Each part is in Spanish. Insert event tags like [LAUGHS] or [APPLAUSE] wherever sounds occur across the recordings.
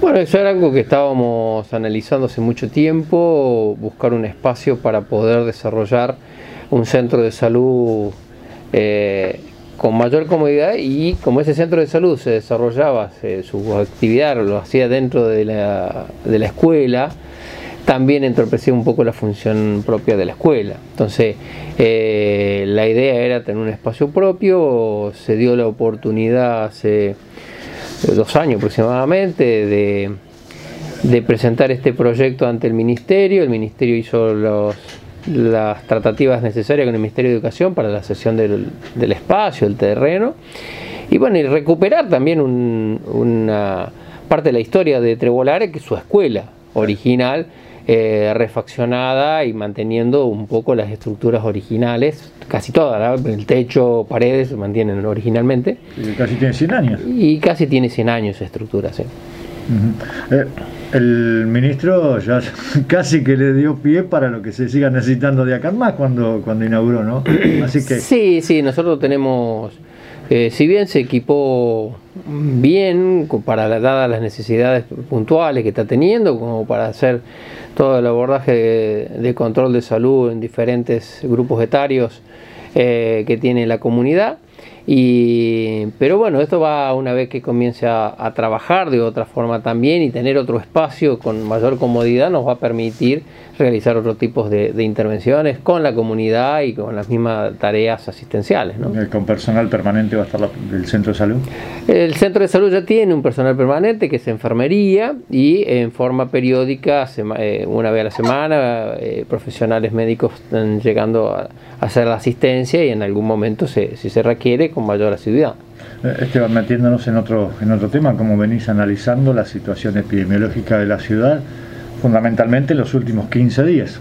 Bueno, eso era algo que estábamos analizando hace mucho tiempo, buscar un espacio para poder desarrollar un centro de salud eh, con mayor comodidad y como ese centro de salud se desarrollaba, su actividad lo hacía dentro de la, de la escuela, también entorpecía un poco la función propia de la escuela. Entonces, eh, la idea era tener un espacio propio, se dio la oportunidad hace dos años aproximadamente de, presentar este proyecto ante el Ministerio. El Ministerio hizo los, las tratativas necesarias con el Ministerio de Educación para la cesión del, espacio, el terreno. Y bueno, y recuperar también una parte de la historia de Trebolare, que es su escuela original, eh, refaccionada y manteniendo un poco las estructuras originales, casi todas, el techo, paredes se mantienen originalmente. Y casi tiene 100 años. Y casi tiene 100 años esa estructura, sí. Eh, el ministro ya [LAUGHS] casi que le dio pie para lo que se siga necesitando de acá más cuando, cuando inauguró, ¿no? Así que... Sí, sí, nosotros tenemos, eh, si bien se equipó bien para dadas las necesidades puntuales que está teniendo, como para hacer todo el abordaje de, control de salud en diferentes grupos etarios eh, que tiene la comunidad, y, pero bueno, esto va una vez que comience a, trabajar de otra forma también y tener otro espacio con mayor comodidad nos va a permitir realizar otro tipo de, intervenciones con la comunidad y con las mismas tareas asistenciales. ¿no? Eh, ¿Con personal permanente va a estar el centro de salud? El centro de salud ya tiene un personal permanente que es enfermería y en forma periódica, eh, una vez a la semana, eh, profesionales médicos están llegando a, hacer la asistencia y en algún momento, si se requiere, con mayor asiduidad. Esteban, metiéndonos en otro, en otro tema, como venís analizando la situación epidemiológica de la ciudad, fundamentalmente en los últimos 15 días.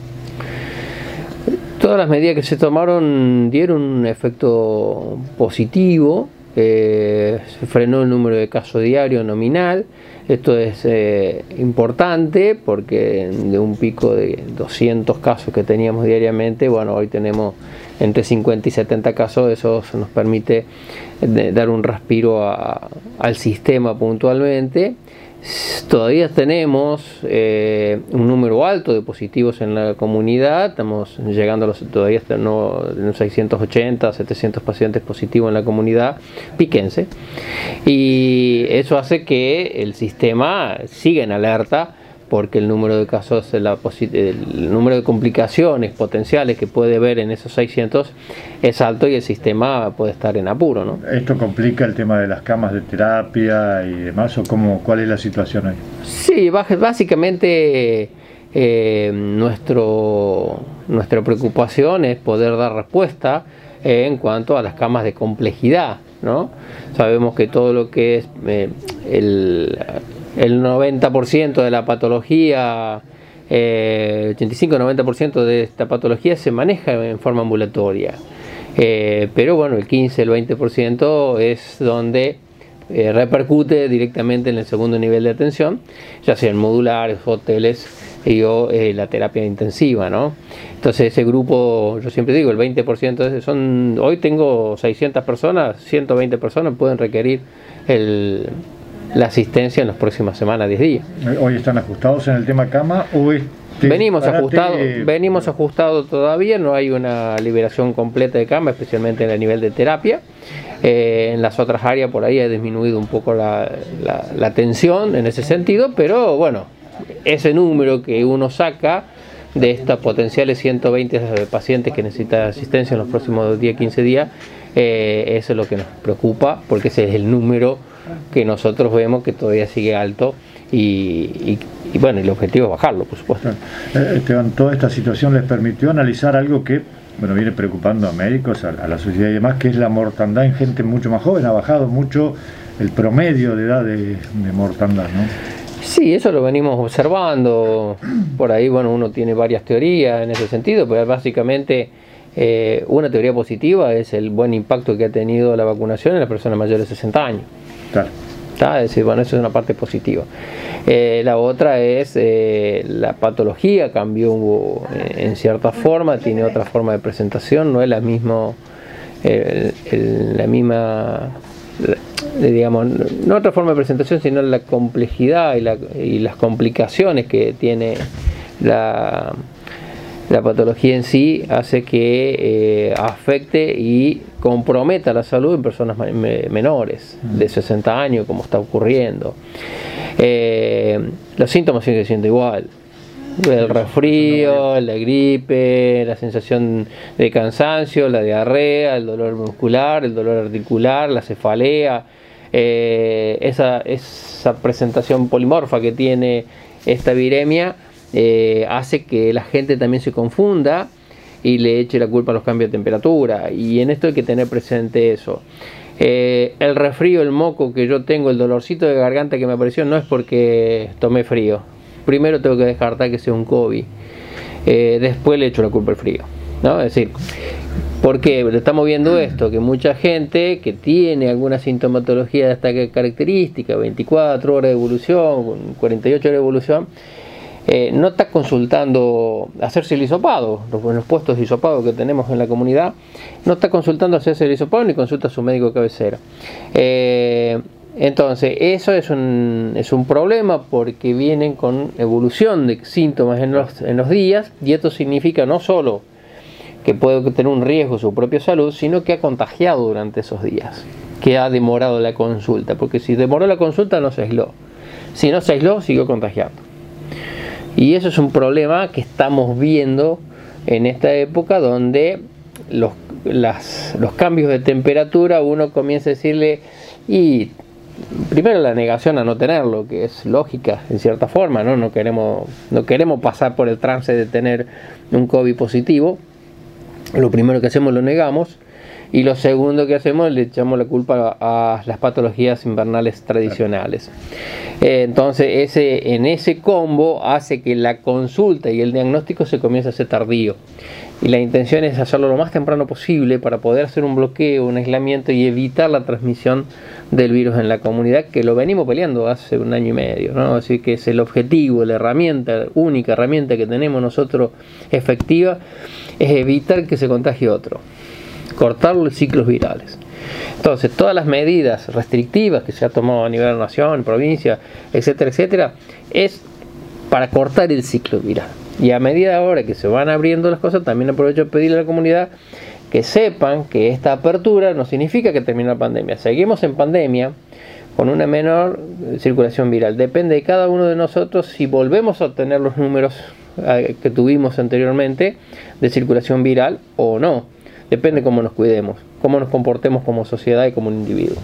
Todas las medidas que se tomaron dieron un efecto positivo, eh, se frenó el número de casos diarios nominal, esto es eh, importante porque de un pico de 200 casos que teníamos diariamente, bueno, hoy tenemos entre 50 y 70 casos, eso nos permite eh, dar un respiro al sistema puntualmente Todavía tenemos eh, un número alto de positivos en la comunidad, estamos llegando a los, todavía no, 680, 700 pacientes positivos en la comunidad piquense. Y eso hace que el sistema siga en alerta porque el número de casos, el número de complicaciones potenciales que puede ver en esos 600 es alto y el sistema puede estar en apuro. ¿no? ¿Esto complica el tema de las camas de terapia y demás o cómo, cuál es la situación ahí? Sí, básicamente eh, nuestro, nuestra preocupación es poder dar respuesta en cuanto a las camas de complejidad. ¿no? Sabemos que todo lo que es eh, el el 90% de la patología, eh, 85-90% de esta patología se maneja en forma ambulatoria. Eh, pero bueno, el 15, el 20% es donde eh, repercute directamente en el segundo nivel de atención, ya sean modulares, hoteles y o eh, la terapia intensiva, ¿no? Entonces ese grupo, yo siempre digo, el 20% son, hoy tengo 600 personas, 120 personas pueden requerir el, la asistencia en las próximas semanas, 10 días. ¿Hoy están ajustados en el tema cama o venimos ajustados, venimos ajustados todavía, no hay una liberación completa de cama, especialmente en el nivel de terapia. Eh, en las otras áreas por ahí ha disminuido un poco la, la, tensión en ese sentido, pero bueno, ese número que uno saca de estas potenciales 120 pacientes que necesitan asistencia en los próximos 10-15 días, eh, eso es lo que nos preocupa, porque ese es el número que nosotros vemos que todavía sigue alto y, bueno, el objetivo es bajarlo, por supuesto. Eh, Esteban, toda esta situación les permitió analizar algo que bueno, viene preocupando a médicos, a, la sociedad y demás, que es la mortandad en gente mucho más joven. Ha bajado mucho el promedio de edad de, mortandad, ¿no? Sí, eso lo venimos observando. Por ahí, bueno, uno tiene varias teorías en ese sentido, pero básicamente eh, una teoría positiva es el buen impacto que ha tenido la vacunación en las personas mayores de 60 años. Claro. Es decir, bueno, eso es una parte positiva. Eh, la otra es eh, la patología cambió eh, en cierta forma, tiene otra forma de presentación, no es la misma, la misma digamos, no otra forma de presentación, sino la complejidad y, las complicaciones que tiene la, la patología en sí, hace que afecte y comprometa la salud en personas menores de 60 años, como está ocurriendo. Eh, los síntomas siguen siendo igual. El resfrío, la gripe, la sensación de cansancio, la diarrea, el dolor muscular, el dolor articular, la cefalea, eh, esa, esa presentación polimorfa que tiene esta viremia eh, hace que la gente también se confunda y le eche la culpa a los cambios de temperatura. Y en esto hay que tener presente eso. Eh, el resfrío, el moco que yo tengo, el dolorcito de garganta que me apareció, no es porque tomé frío. Primero tengo que descartar que sea un COVID. después le echo la culpa al frío. ¿no? Es decir, porque estamos viendo esto, que mucha gente que tiene alguna sintomatología de esta característica, 24 horas de evolución, 48 horas de evolución, eh, no está consultando hacerse el hisopado, los, los puestos de hisopado que tenemos en la comunidad, no está consultando hacerse el hisopado ni consulta a su médico cabecera. Eh, entonces, eso es un, es un problema porque vienen con evolución de síntomas en los, en los días y esto significa no solo que puede tener un riesgo su propia salud, sino que ha contagiado durante esos días, que ha demorado la consulta, porque si demoró la consulta no se aisló, si no se aisló siguió contagiando. Y eso es un problema que estamos viendo en esta época donde los, los cambios de temperatura uno comienza a decirle, y primero la negación a no tenerlo, que es lógica en cierta forma, ¿no? No queremos, no queremos pasar por el trance de tener un COVID positivo, lo primero que hacemos lo negamos y lo segundo que hacemos le echamos la culpa a, las patologías invernales tradicionales. Eh, entonces ese, en ese combo hace que la consulta y el diagnóstico se comience a hacer tardío. Y la intención es hacerlo lo más temprano posible para poder hacer un bloqueo, un aislamiento y evitar la transmisión del virus en la comunidad, que lo venimos peleando hace un año y medio. ¿no? Así que es el objetivo, la herramienta, única herramienta que tenemos nosotros efectiva es evitar que se contagie otro, cortar los ciclos virales. Entonces, todas las medidas restrictivas que se ha tomado a nivel nación, provincia, etcétera, etcétera, es para cortar el ciclo viral. Y a medida ahora que se van abriendo las cosas, también aprovecho para pedirle a la comunidad que sepan que esta apertura no significa que termine la pandemia. Seguimos en pandemia con una menor circulación viral. Depende de cada uno de nosotros si volvemos a obtener los números que tuvimos anteriormente de circulación viral o no. Depende cómo nos cuidemos, cómo nos comportemos como sociedad y como un individuo.